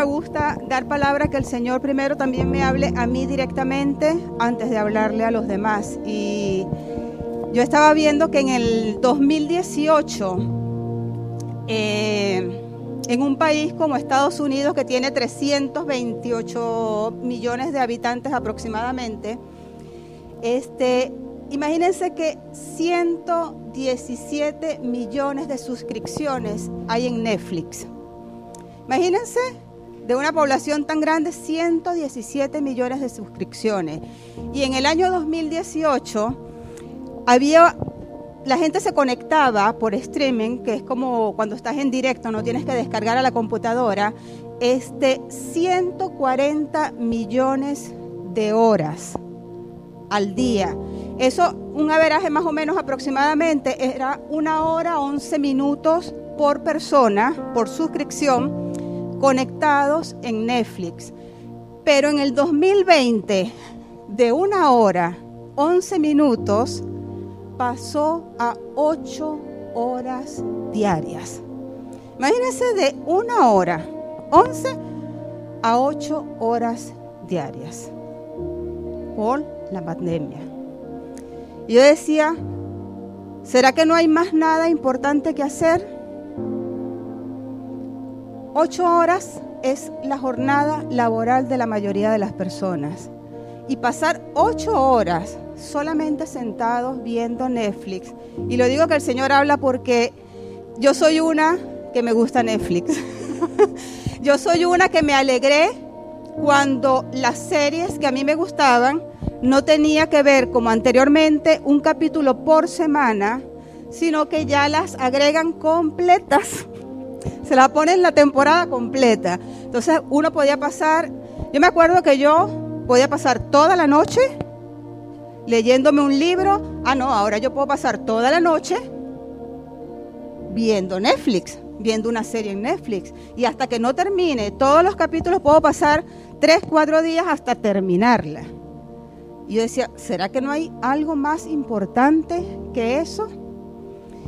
me gusta dar palabra que el Señor primero también me hable a mí directamente antes de hablarle a los demás. Y yo estaba viendo que en el 2018, eh, en un país como Estados Unidos que tiene 328 millones de habitantes aproximadamente, este, imagínense que 117 millones de suscripciones hay en Netflix. Imagínense, de una población tan grande, 117 millones de suscripciones. Y en el año 2018 había, la gente se conectaba por streaming, que es como cuando estás en directo, no tienes que descargar a la computadora, este 140 millones de horas al día. Eso, un averaje más o menos aproximadamente, era una hora 11 minutos por persona, por suscripción conectados en Netflix. Pero en el 2020, de una hora, 11 minutos, pasó a 8 horas diarias. Imagínense de una hora, 11 a 8 horas diarias por la pandemia. Yo decía, ¿será que no hay más nada importante que hacer? Ocho horas es la jornada laboral de la mayoría de las personas. Y pasar ocho horas solamente sentados viendo Netflix. Y lo digo que el Señor habla porque yo soy una que me gusta Netflix. yo soy una que me alegré cuando las series que a mí me gustaban no tenía que ver como anteriormente un capítulo por semana, sino que ya las agregan completas se la pone en la temporada completa. Entonces uno podía pasar, yo me acuerdo que yo podía pasar toda la noche leyéndome un libro. Ah, no, ahora yo puedo pasar toda la noche viendo Netflix, viendo una serie en Netflix. Y hasta que no termine todos los capítulos puedo pasar tres, cuatro días hasta terminarla. Y yo decía, ¿será que no hay algo más importante que eso?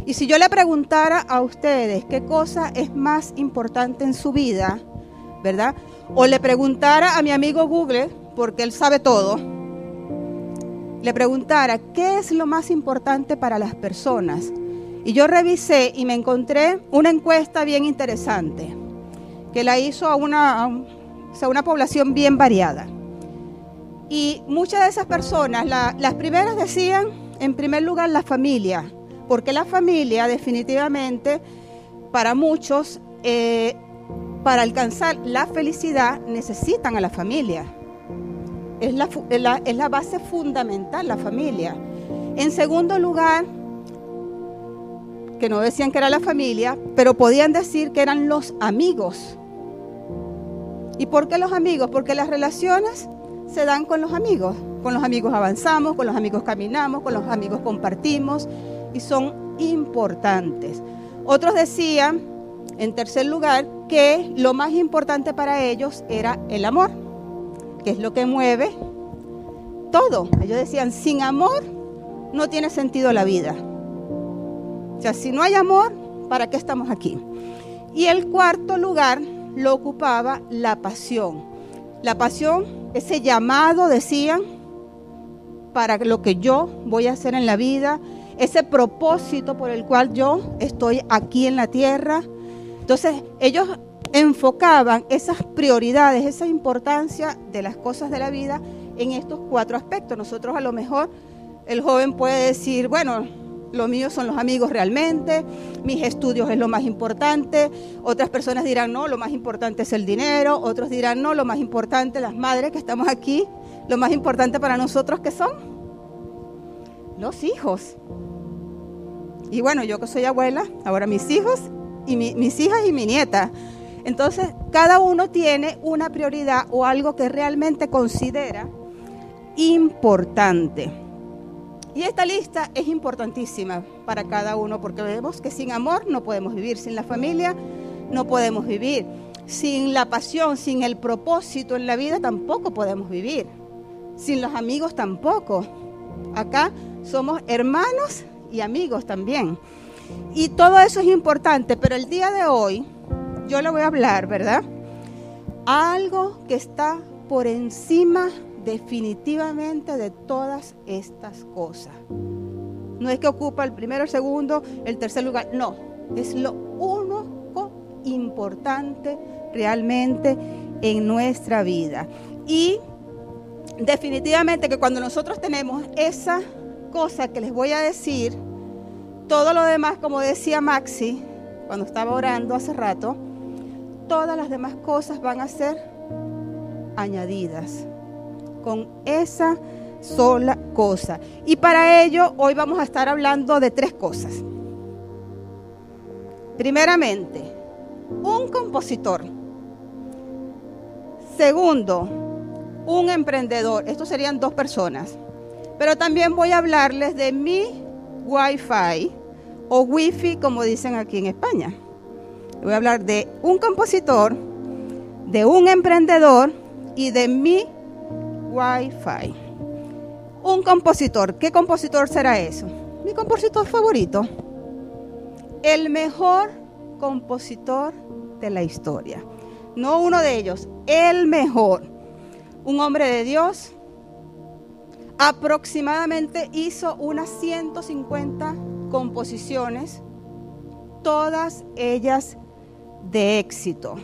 Y si yo le preguntara a ustedes qué cosa es más importante en su vida, ¿verdad? O le preguntara a mi amigo Google, porque él sabe todo, le preguntara qué es lo más importante para las personas. Y yo revisé y me encontré una encuesta bien interesante, que la hizo a una, una población bien variada. Y muchas de esas personas, las primeras decían, en primer lugar, la familia porque la familia definitivamente, para muchos, eh, para alcanzar la felicidad necesitan a la familia. Es la, es la base fundamental, la familia. En segundo lugar, que no decían que era la familia, pero podían decir que eran los amigos. ¿Y por qué los amigos? Porque las relaciones se dan con los amigos. Con los amigos avanzamos, con los amigos caminamos, con los amigos compartimos, y son importantes. Otros decían, en tercer lugar, que lo más importante para ellos era el amor, que es lo que mueve todo. Ellos decían, sin amor no tiene sentido la vida. O sea, si no hay amor, ¿para qué estamos aquí? Y el cuarto lugar lo ocupaba la pasión. La pasión, ese llamado, decían, para lo que yo voy a hacer en la vida, ese propósito por el cual yo estoy aquí en la tierra. Entonces ellos enfocaban esas prioridades, esa importancia de las cosas de la vida en estos cuatro aspectos. Nosotros a lo mejor el joven puede decir, bueno, lo mío son los amigos realmente, mis estudios es lo más importante, otras personas dirán, no, lo más importante es el dinero, otros dirán, no, lo más importante, las madres que estamos aquí, lo más importante para nosotros que son los hijos. Y bueno, yo que soy abuela, ahora mis hijos y mis hijas y mi nieta. Entonces, cada uno tiene una prioridad o algo que realmente considera importante. Y esta lista es importantísima para cada uno porque vemos que sin amor no podemos vivir, sin la familia no podemos vivir, sin la pasión, sin el propósito en la vida tampoco podemos vivir, sin los amigos tampoco. Acá somos hermanos y amigos también. Y todo eso es importante, pero el día de hoy yo le voy a hablar, ¿verdad? algo que está por encima definitivamente de todas estas cosas. No es que ocupa el primero, el segundo, el tercer lugar, no, es lo único importante realmente en nuestra vida. Y definitivamente que cuando nosotros tenemos esa cosa que les voy a decir, todo lo demás, como decía Maxi, cuando estaba orando hace rato, todas las demás cosas van a ser añadidas con esa sola cosa. Y para ello hoy vamos a estar hablando de tres cosas. Primeramente, un compositor. Segundo, un emprendedor. Estos serían dos personas. Pero también voy a hablarles de mi Wi-Fi o Wi-Fi, como dicen aquí en España. Voy a hablar de un compositor, de un emprendedor y de mi Wi-Fi. Un compositor. ¿Qué compositor será eso? Mi compositor favorito. El mejor compositor de la historia. No uno de ellos, el mejor. Un hombre de Dios. Aproximadamente hizo unas 150 composiciones, todas ellas de éxito.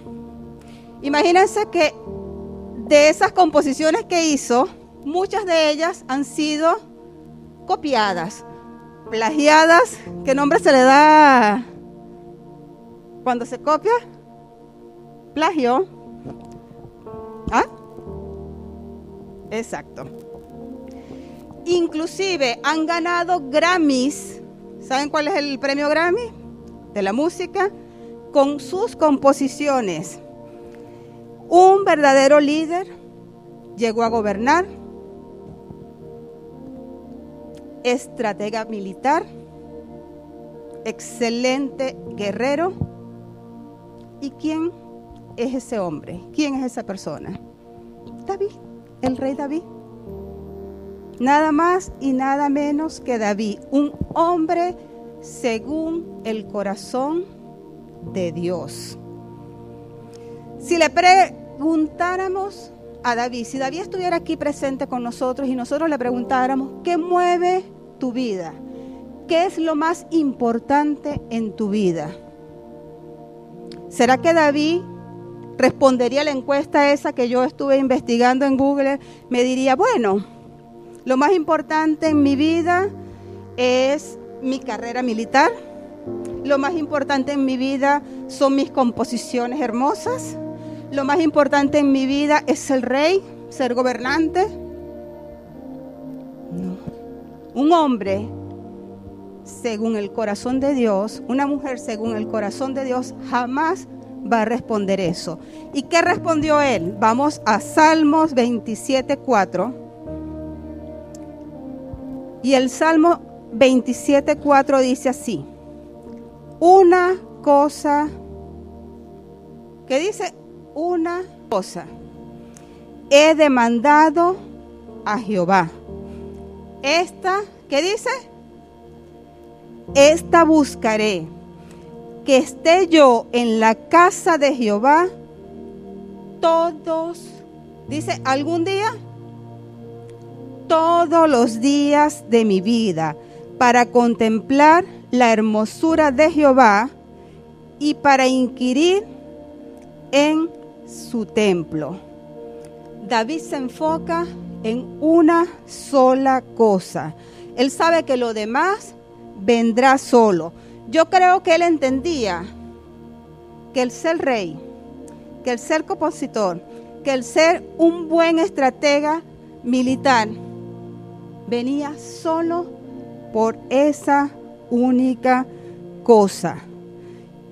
Imagínense que de esas composiciones que hizo, muchas de ellas han sido copiadas, plagiadas. ¿Qué nombre se le da cuando se copia? Plagio. ¿Ah? Exacto. Inclusive han ganado Grammys. ¿Saben cuál es el premio Grammy? De la música. Con sus composiciones. Un verdadero líder llegó a gobernar, estratega militar, excelente guerrero. ¿Y quién es ese hombre? ¿Quién es esa persona? David, el rey David. Nada más y nada menos que David, un hombre según el corazón de Dios. Si le preguntáramos a David, si David estuviera aquí presente con nosotros y nosotros le preguntáramos, ¿qué mueve tu vida? ¿Qué es lo más importante en tu vida? ¿Será que David respondería a la encuesta esa que yo estuve investigando en Google? Me diría, bueno, lo más importante en mi vida es mi carrera militar. Lo más importante en mi vida son mis composiciones hermosas. Lo más importante en mi vida es el rey, ser gobernante. No. Un hombre según el corazón de Dios, una mujer según el corazón de Dios, jamás va a responder eso. ¿Y qué respondió él? Vamos a Salmos 27, 4. Y el Salmo 27, 4 dice así, una cosa, ¿qué dice? una cosa. He demandado a Jehová. Esta, ¿qué dice? Esta buscaré. Que esté yo en la casa de Jehová todos, dice, algún día, todos los días de mi vida, para contemplar la hermosura de Jehová y para inquirir en su templo. David se enfoca en una sola cosa. Él sabe que lo demás vendrá solo. Yo creo que él entendía que el ser rey, que el ser compositor, que el ser un buen estratega militar venía solo por esa única cosa.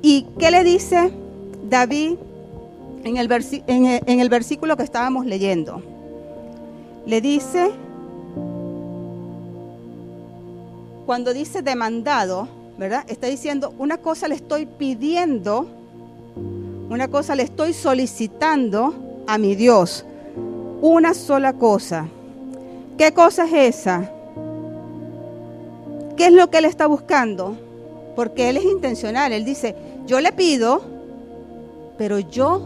¿Y qué le dice David en el, versículo que estábamos leyendo. Le dice, cuando dice demandado, ¿verdad? Está diciendo, una cosa le estoy pidiendo, una cosa le estoy solicitando a mi Dios. Una sola cosa. ¿Qué cosa es esa? ¿Qué es lo que él está buscando? Porque él es intencional. Él dice, yo le pido, pero yo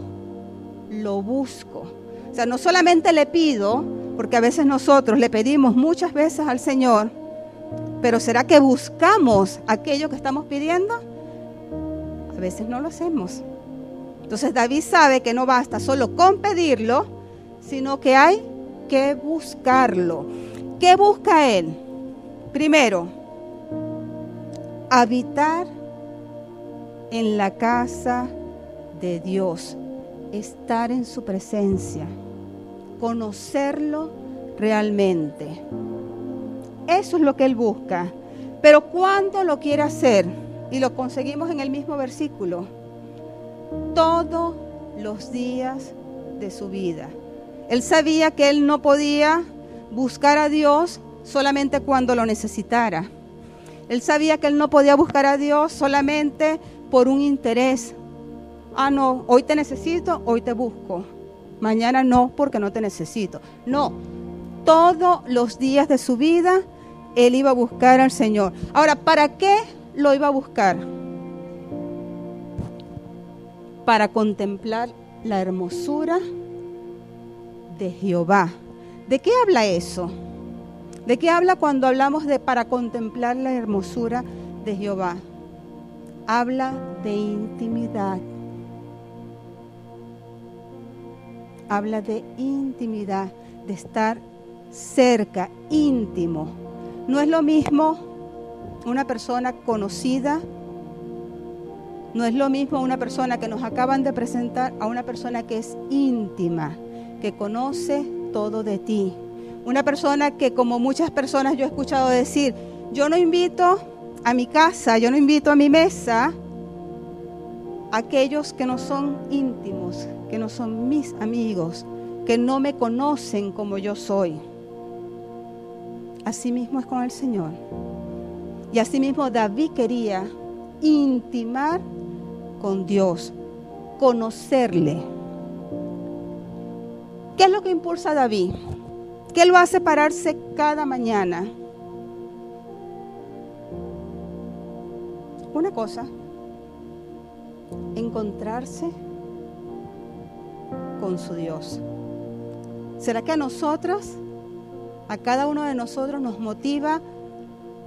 lo busco. O sea, no solamente le pido, porque a veces nosotros le pedimos muchas veces al Señor, pero ¿será que buscamos aquello que estamos pidiendo? A veces no lo hacemos. Entonces David sabe que no basta solo con pedirlo, sino que hay que buscarlo. ¿Qué busca él? Primero, habitar en la casa de Dios, estar en su presencia, conocerlo realmente. Eso es lo que él busca. Pero ¿cuándo lo quiere hacer? Y lo conseguimos en el mismo versículo. Todos los días de su vida. Él sabía que él no podía buscar a Dios solamente cuando lo necesitara. Él sabía que él no podía buscar a Dios solamente por un interés. Ah, no, hoy te necesito, hoy te busco. Mañana no, porque no te necesito. No, todos los días de su vida él iba a buscar al Señor. Ahora, ¿para qué lo iba a buscar? Para contemplar la hermosura de Jehová. ¿De qué habla eso? ¿De qué habla cuando hablamos de para contemplar la hermosura de Jehová? Habla de intimidad. Habla de intimidad, de estar cerca, íntimo. No es lo mismo una persona conocida, no es lo mismo una persona que nos acaban de presentar a una persona que es íntima, que conoce todo de ti. Una persona que como muchas personas yo he escuchado decir, yo no invito a mi casa, yo no invito a mi mesa a aquellos que no son íntimos, que no son mis amigos, que no me conocen como yo soy. Así mismo es con el Señor. Y así mismo David quería intimar con Dios, conocerle. ¿Qué es lo que impulsa a David? ¿Qué lo hace pararse cada mañana? Una cosa, encontrarse con su Dios. ¿Será que a nosotros a cada uno de nosotros nos motiva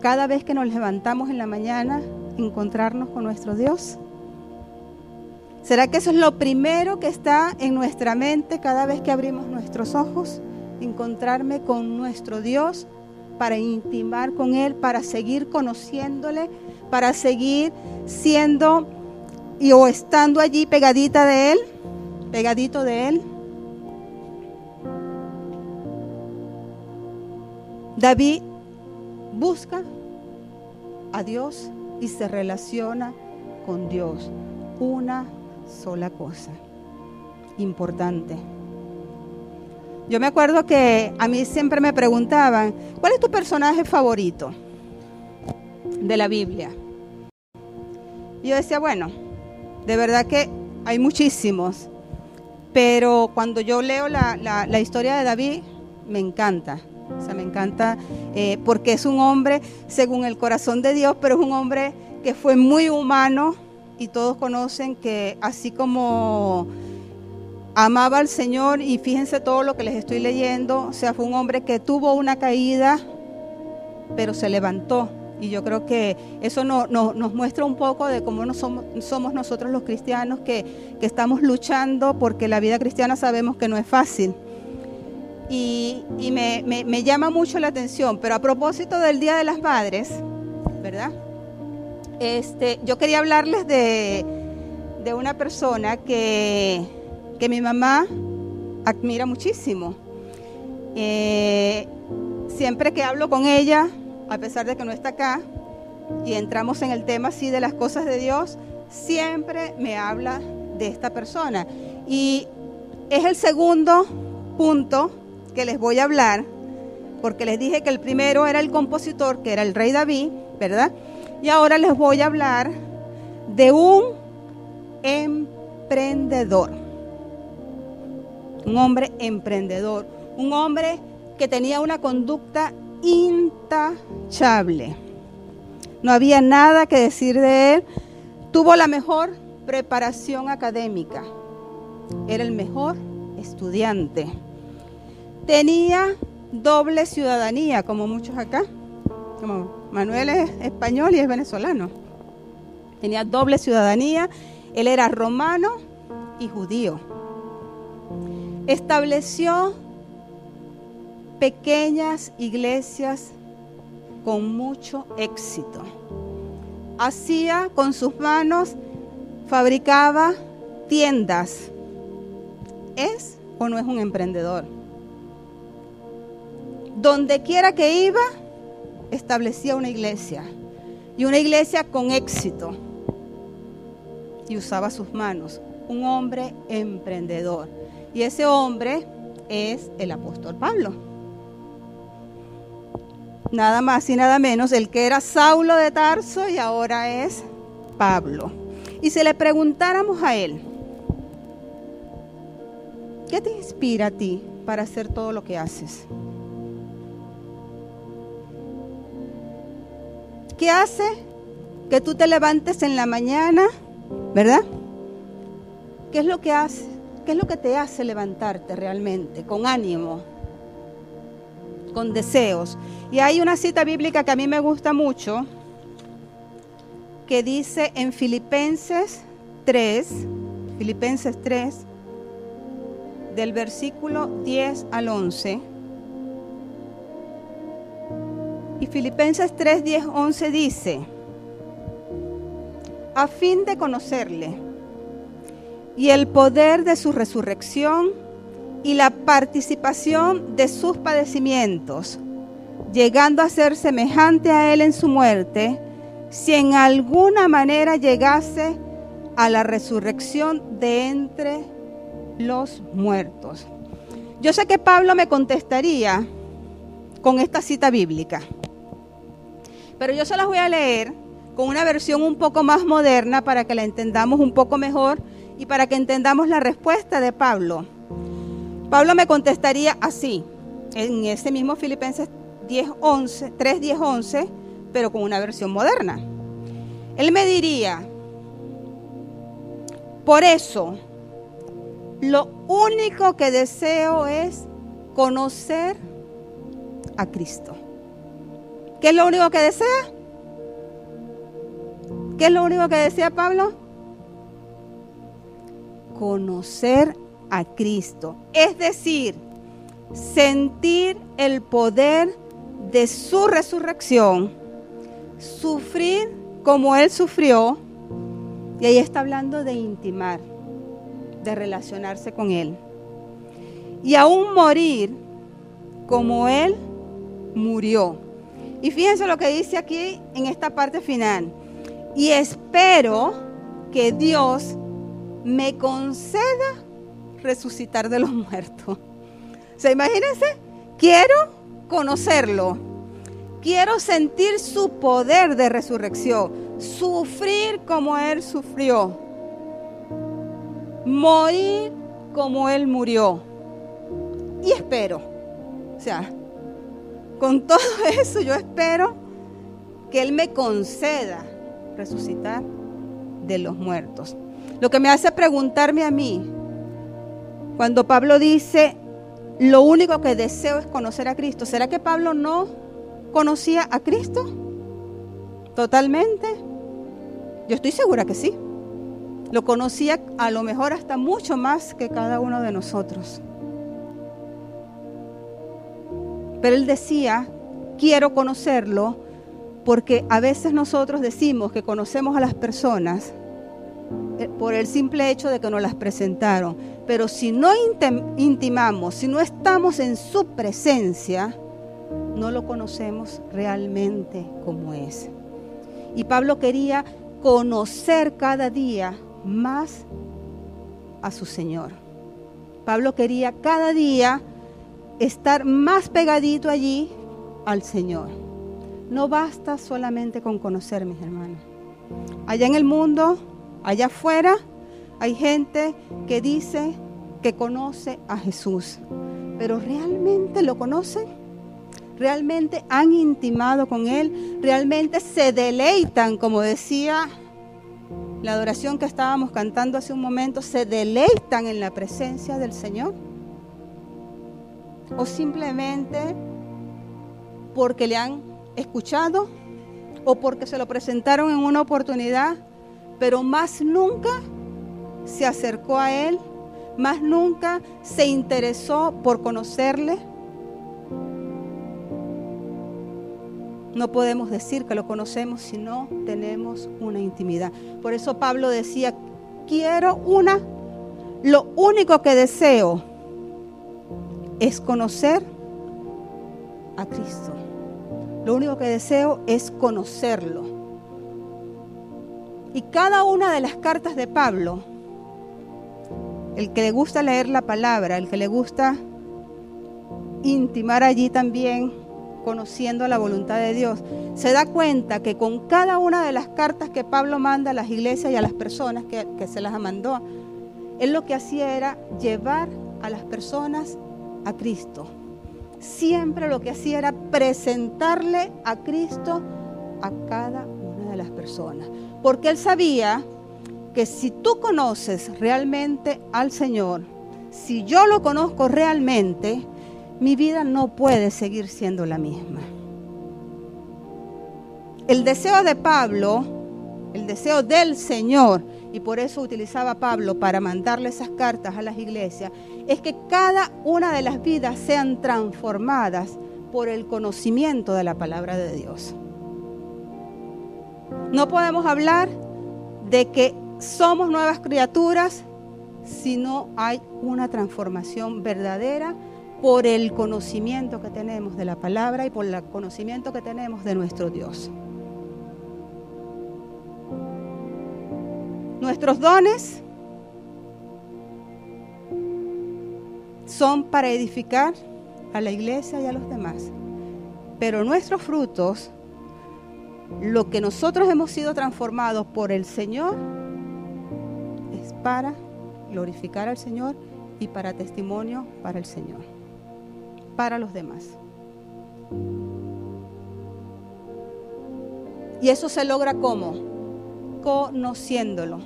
cada vez que nos levantamos en la mañana encontrarnos con nuestro Dios? ¿Será que eso es lo primero que está en nuestra mente cada vez que abrimos nuestros ojos? Encontrarme con nuestro Dios para intimar con Él, para seguir conociéndole, para seguir siendo y o estando allí pegadita de Él, pegadito de Él. David busca a Dios y se relaciona con Dios. Una sola cosa importante. Yo me acuerdo que a mí siempre me preguntaban, ¿cuál es tu personaje favorito de la Biblia? Y yo decía, bueno, de verdad que hay muchísimos, pero cuando yo leo la, la historia de David, me encanta. O sea, me encanta eh, porque es un hombre según el corazón de Dios, pero es un hombre que fue muy humano y todos conocen que así como amaba al Señor y fíjense todo lo que les estoy leyendo, o sea, fue un hombre que tuvo una caída, pero se levantó. Y yo creo que eso nos muestra un poco de cómo somos, nosotros los cristianos que estamos luchando porque la vida cristiana sabemos que no es fácil y, me, llama mucho la atención. Pero a propósito del Día de las Madres, ¿verdad? Este, yo quería hablarles de, una persona que, mi mamá admira muchísimo. Eh, siempre que hablo con ella, a pesar de que no está acá, y entramos en el tema así de las cosas de Dios, siempre me habla de esta persona. Y es el segundo punto que les voy a hablar, porque les dije que el primero era el compositor, que era el rey David, ¿verdad? Y ahora les voy a hablar de un emprendedor. Un hombre emprendedor, un hombre que tenía una conducta intachable. No había nada que decir de él. Tuvo la mejor preparación académica. era el mejor estudiante. Tenía doble ciudadanía, como muchos acá. Como Manuel es español y es venezolano. Tenía doble ciudadanía. Él era romano y judío. Estableció pequeñas iglesias con mucho éxito. Hacía con sus manos, fabricaba tiendas. ¿Es o no es un emprendedor? Donde quiera que iba, establecía una iglesia. Y una iglesia con éxito. Y usaba sus manos. Un hombre emprendedor. Y ese hombre es el apóstol Pablo. Nada más y nada menos, el que era Saulo de Tarso y ahora es Pablo. Y si le preguntáramos a él, ¿qué te inspira a ti para hacer todo lo que haces? ¿Qué hace que tú te levantes en la mañana, verdad? ¿Qué es lo que hace? ¿Qué es lo que te hace levantarte realmente con ánimo, con deseos? Y hay una cita bíblica que a mí me gusta mucho que dice en Filipenses 3, Filipenses 3, del versículo 10 al 11 Y Filipenses 3, 10, 11 dice, a fin de conocerle y el poder de su resurrección y la participación de sus padecimientos, llegando a ser semejante a él en su muerte, si en alguna manera llegase a la resurrección de entre los muertos. Yo sé que Pablo me contestaría con esta cita bíblica. Pero yo se las voy a leer con una versión un poco más moderna para que la entendamos un poco mejor y para que entendamos la respuesta de Pablo. Pablo me contestaría así, en ese mismo Filipenses 10, 11, 3, 10, 11, pero con una versión moderna. Él me diría, por eso, lo único que deseo es conocer a Cristo. ¿Qué es lo único que desea? ¿Qué es lo único que desea Pablo? Conocer a Cristo. Es decir, sentir el poder de su resurrección, sufrir como Él sufrió, y ahí está hablando de intimar, de relacionarse con Él. Y aún morir como Él murió. Y fíjense lo que dice aquí en esta parte final. Y espero que Dios me conceda resucitar de los muertos. O sea, imagínense, quiero conocerlo. Quiero sentir su poder de resurrección. Sufrir como Él sufrió. Morir como Él murió. Y espero. O sea, con todo eso yo espero que Él me conceda resucitar de los muertos. Lo que me hace preguntarme a mí, cuando Pablo dice, lo único que deseo es conocer a Cristo, ¿será que Pablo no conocía a Cristo? Totalmente. Yo estoy segura que sí. Lo conocía a lo mejor hasta mucho más que cada uno de nosotros. Pero él decía, quiero conocerlo, porque a veces nosotros decimos que conocemos a las personas eh, por el simple hecho de que nos las presentaron. Pero si no intimamos, si no estamos en su presencia, no lo conocemos realmente como es. Y Pablo quería conocer cada día más a su Señor. Pablo quería cada día estar más pegadito allí al Señor. No basta solamente con conocer, mis hermanos. Allá en el mundo, allá afuera, hay gente que dice que conoce a Jesús, pero ¿realmente lo conocen? ¿Realmente han intimado con Él? ¿Realmente se deleitan, como decía la adoración que estábamos cantando hace un momento, se deleitan en la presencia del Señor? ¿O simplemente porque le han escuchado o porque se lo presentaron en una oportunidad, pero más nunca se acercó a Él, más nunca se interesó por conocerle? No podemos decir que lo conocemos si no tenemos una intimidad. Por eso Pablo decía, quiero una, lo único que deseo es conocer a Cristo. Lo único que deseo es conocerlo. Y cada una de las cartas de Pablo, el que le gusta leer la palabra, el que le gusta intimar allí también conociendo la voluntad de Dios, se da cuenta que con cada una de las cartas que Pablo manda a las iglesias y a las personas que, se las mandó, él lo que hacía era llevar a las personas a Cristo. Siempre lo que hacía era presentarle a Cristo a cada una de las personas. Porque él sabía que si tú conoces realmente al Señor, si yo lo conozco realmente, mi vida no puede seguir siendo la misma. El deseo de Pablo, el deseo del Señor, y por eso utilizaba Pablo para mandarle esas cartas a las iglesias, es que cada una de las vidas sean transformadas por el conocimiento de la palabra de Dios. No podemos hablar de que somos nuevas criaturas si no hay una transformación verdadera por el conocimiento que tenemos de la palabra y por el conocimiento que tenemos de nuestro Dios. Nuestros dones son para edificar a la iglesia y a los demás. Pero nuestros frutos, lo que nosotros hemos sido transformados por el Señor, es para glorificar al Señor y para testimonio para el Señor para los demás. Y eso se logra como? Conociéndolo,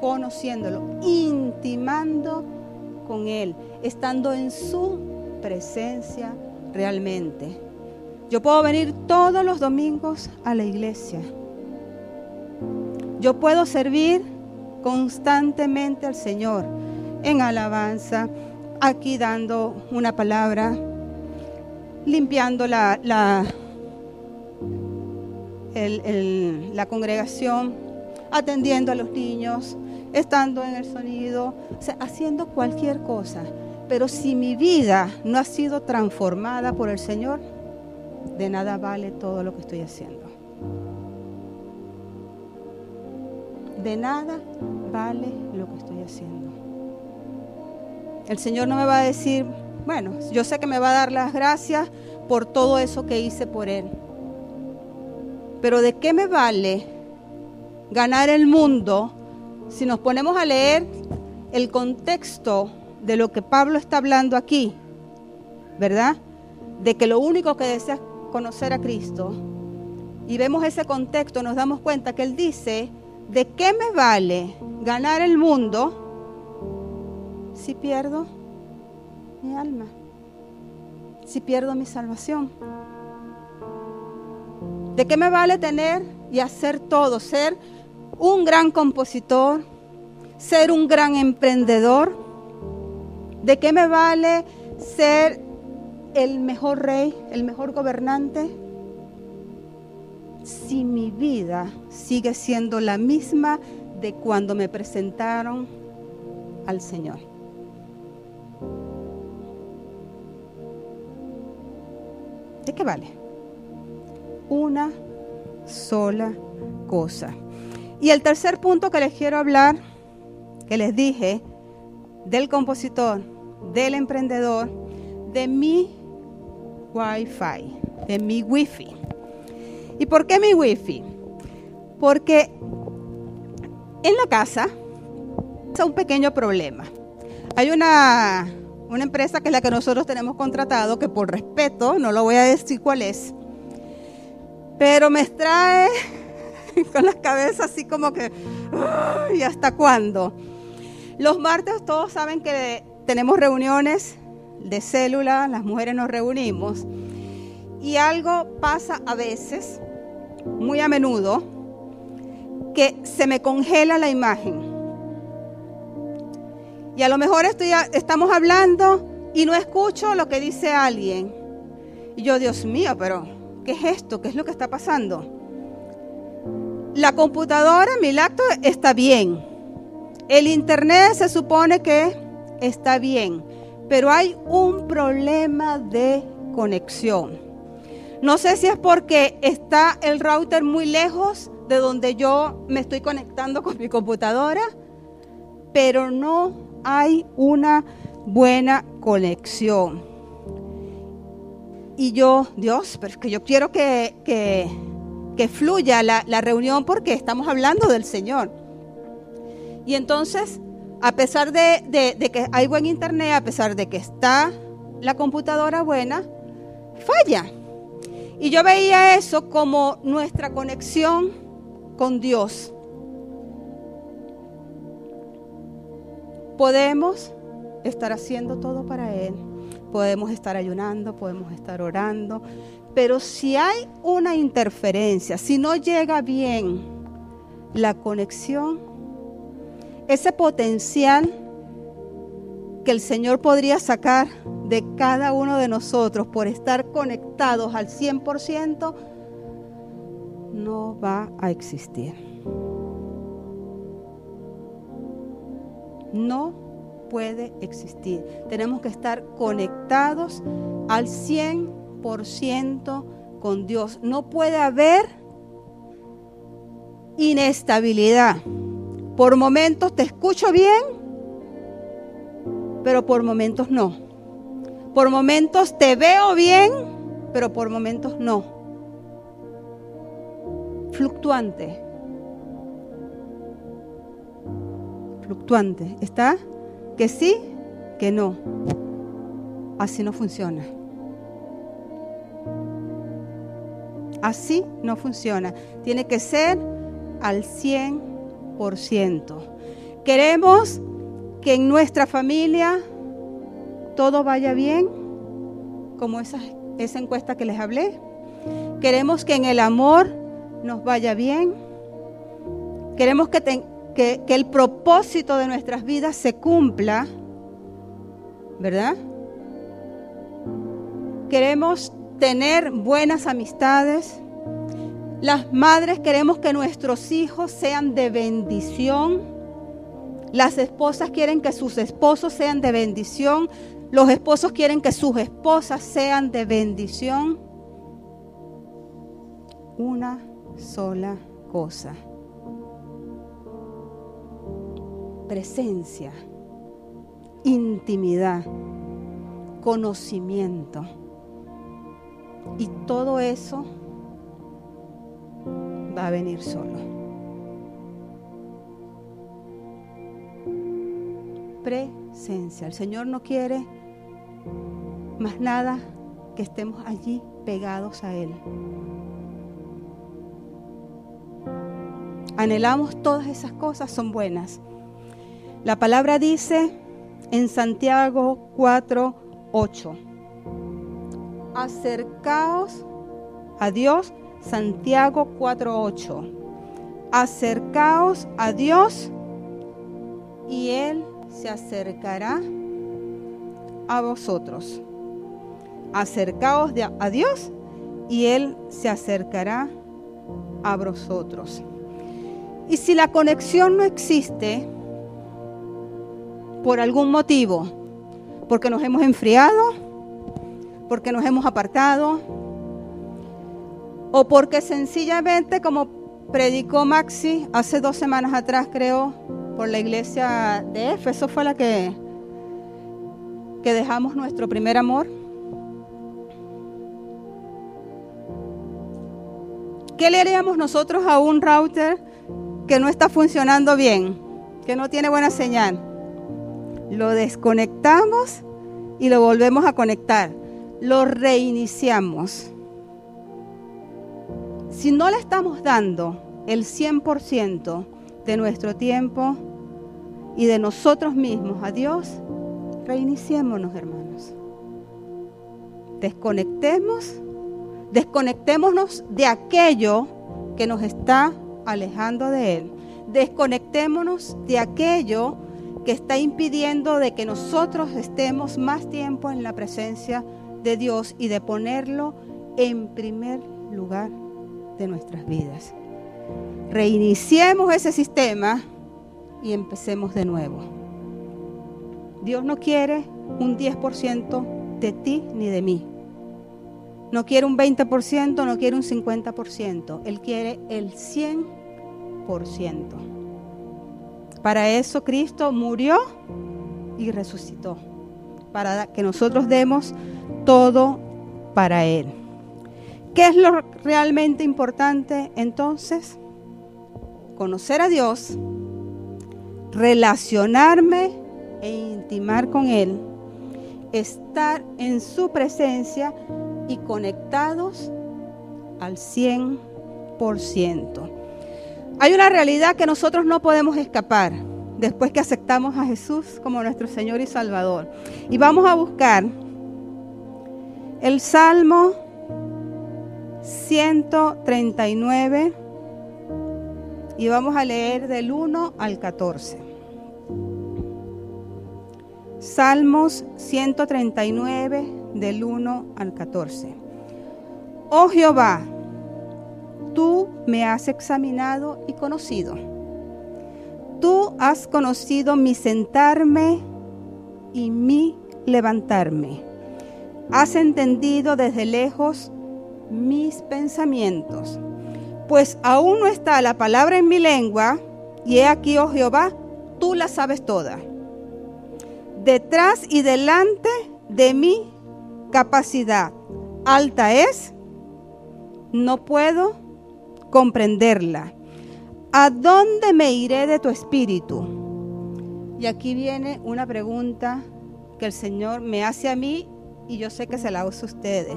conociéndolo, intimando con Él, estando en su presencia realmente. Yo puedo venir todos los domingos a la iglesia. Yo puedo servir constantemente al Señor en alabanza, aquí dando una palabra, limpiando la, la, la congregación, atendiendo a los niños, estando en el sonido, haciendo cualquier cosa. Pero si mi vida no ha sido transformada por el Señor, de nada vale todo lo que estoy haciendo. De nada vale lo que estoy haciendo. El Señor no me va a decir, bueno, yo sé que me va a dar las gracias por todo eso que hice por Él. Pero ¿de qué me vale ganar el mundo si nos ponemos a leer el contexto de lo que Pablo está hablando aquí? ¿Verdad? De que lo único que desea es conocer a Cristo. Y vemos ese contexto, nos damos cuenta que Él dice, ¿de qué me vale ganar el mundo? si pierdo mi alma? Si pierdo mi salvación. ¿De qué me vale tener y hacer todo? Ser un gran compositor, ser un gran emprendedor. ¿De qué me vale ser el mejor rey, el mejor gobernante? Si mi vida sigue siendo la misma de cuando me presentaron al Señor. ¿De qué vale? Una sola cosa. Y el tercer punto que les quiero hablar, que les dije, del compositor, del emprendedor, de mi Wi-Fi, de mi Wi-Fi. ¿Y por qué mi Wi-Fi? Porque en la casa es un pequeño problema. Hay una una empresa que es la que nosotros tenemos contratado, que por respeto, no lo voy a decir cuál es, pero me extrae con la cabeza así como que, ¿y hasta cuándo? Los martes todos saben que tenemos reuniones de célula, las mujeres nos reunimos y algo pasa a veces, muy a menudo, que se me congela la imagen. Y a lo mejor estoy, estamos hablando y no escucho lo que dice alguien. Y yo, Dios mío, pero ¿qué es esto? ¿Qué es lo que está pasando? La computadora, mi laptop está bien. El internet se supone que está bien, pero hay un problema de conexión. No sé si es porque está el router muy lejos de donde yo me estoy conectando con mi computadora, pero no hay una buena conexión. Y yo, Dios, pero es que yo quiero que, que, fluya la, la reunión porque estamos hablando del Señor. Y entonces, a pesar de, de, que hay buen internet, a pesar de que está la computadora buena, falla. Y yo veía eso como nuestra conexión con Dios. Podemos estar haciendo todo para Él, podemos estar ayunando, podemos estar orando, pero si hay una interferencia, si no llega bien la conexión, ese potencial que el Señor podría sacar de cada uno de nosotros por estar conectados al 100%, no va a existir. No puede existir. Tenemos que estar conectados al 100% con Dios. No puede haber inestabilidad. Por momentos te escucho bien, pero por momentos no. Por momentos te veo bien, pero por momentos no. Fluctuante. Fluctuante. ¿Está? Que sí, que no. Así no funciona. Así no funciona. Tiene que ser al 100%. Queremos que en nuestra familia todo vaya bien, como esa, encuesta que les hablé. Queremos que en el amor nos vaya bien. Queremos que, que, que el propósito de nuestras vidas se cumpla, ¿verdad? Queremos tener buenas amistades. Las madres queremos que nuestros hijos sean de bendición. Las esposas quieren que sus esposos sean de bendición. Los esposos quieren que sus esposas sean de bendición. Una sola cosa. Presencia, intimidad, conocimiento. Y todo eso va a venir solo. Presencia. El Señor no quiere más nada que estemos allí pegados a Él. Anhelamos todas esas cosas, son buenas. La palabra dice en Santiago 4, 8, acercaos a Dios, Santiago 4, 8, acercaos a Dios y Él se acercará a vosotros. Acercaos a Dios y Él se acercará a vosotros. Y si la conexión no existe, por algún motivo, porque nos hemos enfriado, porque nos hemos apartado, o porque sencillamente, como predicó Maxi hace dos semanas atrás, creo, por la iglesia de Éfeso, fue la que que dejamos nuestro primer amor? ¿Qué le haríamos nosotros a un router que no está funcionando bien, que no tiene buena señal? Lo desconectamos y lo volvemos a conectar. Lo reiniciamos. Si no le estamos dando el 100% de nuestro tiempo y de nosotros mismos a Dios, reiniciémonos, hermanos. Desconectemos, desconectémonos de aquello que nos está alejando de Él. Desconectémonos de aquello que está impidiendo de que nosotros estemos más tiempo en la presencia de Dios y de ponerlo en primer lugar de nuestras vidas. Reiniciemos ese sistema y empecemos de nuevo. Dios no quiere un 10% de ti ni de mí. No quiere un 20%, no quiere un 50%. Él quiere el 100%. Para eso Cristo murió y resucitó. Para que nosotros demos todo para Él. ¿Qué es lo realmente importante entonces? Conocer a Dios, relacionarme e intimar con Él, estar en su presencia y conectados al 100%. Hay una realidad que nosotros no podemos escapar después que aceptamos a Jesús como nuestro Señor y Salvador. Y vamos a buscar el Salmo 139 y vamos a leer del 1 al 14. Salmos 139 del 1 al 14. Oh Jehová, tú me has examinado y conocido. Tú has conocido mi sentarme y mi levantarme. Has entendido desde lejos mis pensamientos. Pues aún no está la palabra en mi lengua, y he aquí, oh Jehová, tú la sabes toda. Detrás y delante de mi capacidad alta es, no puedo comprenderla. ¿A dónde me iré de tu espíritu? Y aquí viene una pregunta que el Señor me hace a mí y yo sé que se la hace a ustedes.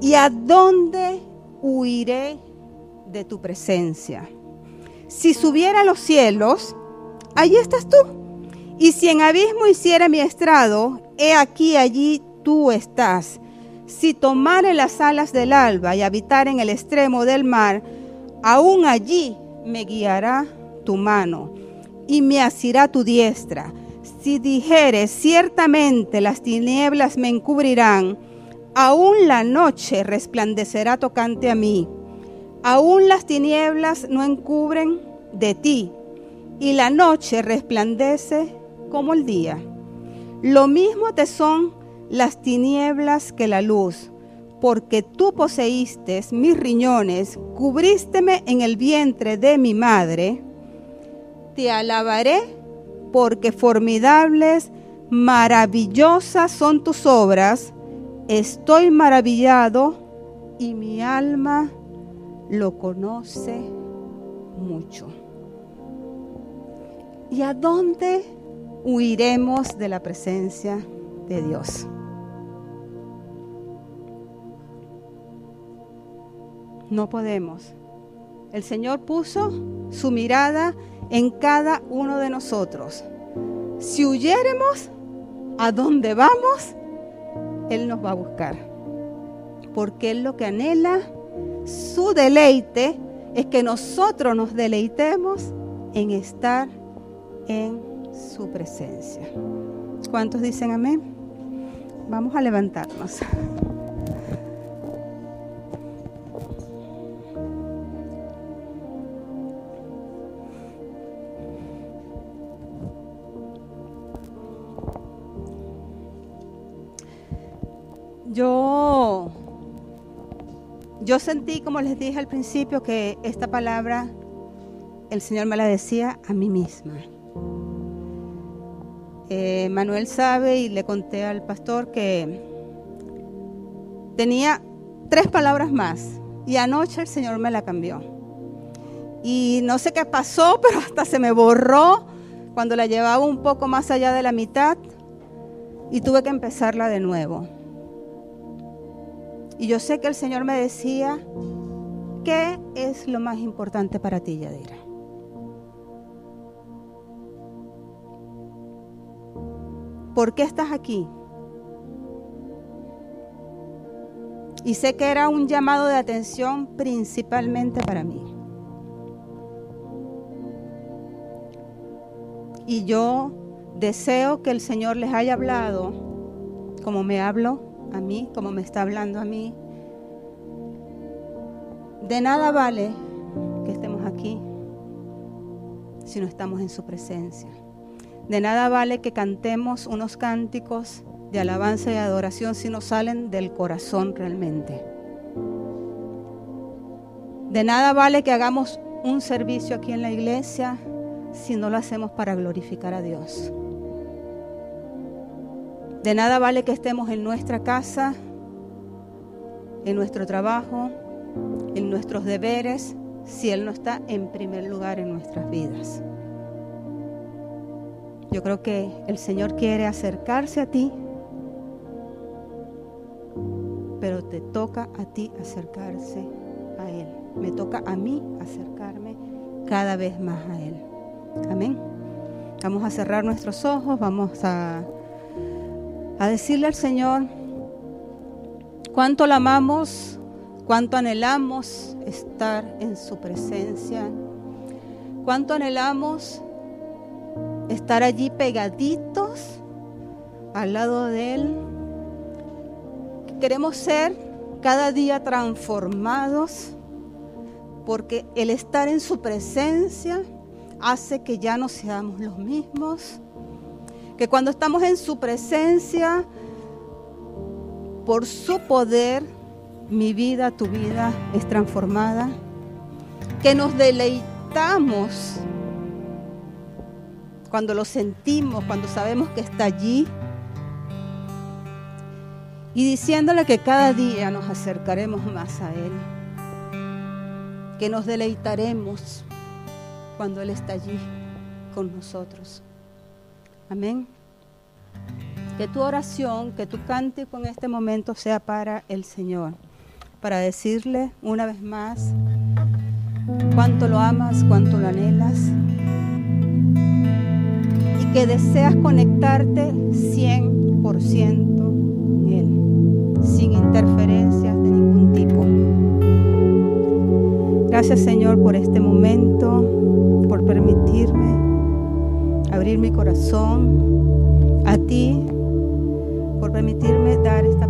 ¿Y a dónde huiré de tu presencia? Si subiera a los cielos, allí estás tú. Y si en abismo hiciera mi estrado, he aquí allí tú estás. Si tomare las alas del alba y habitar en el extremo del mar, aún allí me guiará tu mano y me asirá tu diestra. Si dijere, ciertamente las tinieblas me encubrirán, aún la noche resplandecerá tocante a mí. Aún las tinieblas no encubren de ti, y la noche resplandece como el día. Lo mismo te son las tinieblas que la luz, porque tú poseíste mis riñones, cubrísteme en el vientre de mi madre. Te alabaré porque formidables, maravillosas son tus obras. Estoy maravillado y mi alma lo conoce mucho. ¿Y a dónde huiremos de la presencia de Dios? No podemos. El Señor puso su mirada en cada uno de nosotros. Si huyéremos, ¿a dónde vamos? Él nos va a buscar. Porque Él lo que anhela, su deleite, es que nosotros nos deleitemos en estar en su presencia. ¿Cuántos dicen amén? Vamos a levantarnos. Yo sentí, como les dije al principio, que esta palabra el Señor me la decía a mí misma. Eh, Manuel sabe y le conté al pastor que tenía tres palabras más y anoche el Señor me la cambió. Y no sé qué pasó, pero hasta se me borró cuando la llevaba un poco más allá de la mitad y tuve que empezarla de nuevo. Y yo sé que el Señor me decía ¿Qué es lo más importante para ti, Yadira? ¿Por qué estás aquí? Y sé que era un llamado de atención principalmente para mí. Y yo deseo que el Señor les haya hablado como me hablo a mí, como me está hablando a mí. De nada vale que estemos aquí si no estamos en su presencia. De nada vale que cantemos unos cánticos de alabanza y adoración si no salen del corazón realmente. De nada vale que hagamos un servicio aquí en la iglesia si no lo hacemos para glorificar a Dios. De nada vale que estemos en nuestra casa, en nuestro trabajo, en nuestros deberes, si Él no está en primer lugar en nuestras vidas. Yo creo que el Señor quiere acercarse a ti, pero te toca a ti acercarse a Él. Me toca a mí acercarme cada vez más a Él. Amén. Vamos a cerrar nuestros ojos, vamos a, a decirle al Señor cuánto la amamos, cuánto anhelamos estar en su presencia, cuánto anhelamos estar allí pegaditos al lado de Él. Queremos ser cada día transformados porque el estar en su presencia hace que ya no seamos los mismos, que cuando estamos en su presencia, por su poder, mi vida, tu vida es transformada, que nos deleitamos cuando lo sentimos, cuando sabemos que está allí. Y diciéndole que cada día nos acercaremos más a Él, que nos deleitaremos cuando Él está allí con nosotros. Amén. Que tu oración, que tu cántico en este momento sea para el Señor, para decirle una vez más cuánto lo amas, cuánto lo anhelas que deseas conectarte 100% en Él, sin interferencias de ningún tipo. Gracias Señor por este momento, por permitirme abrir mi corazón a ti, por permitirme dar esta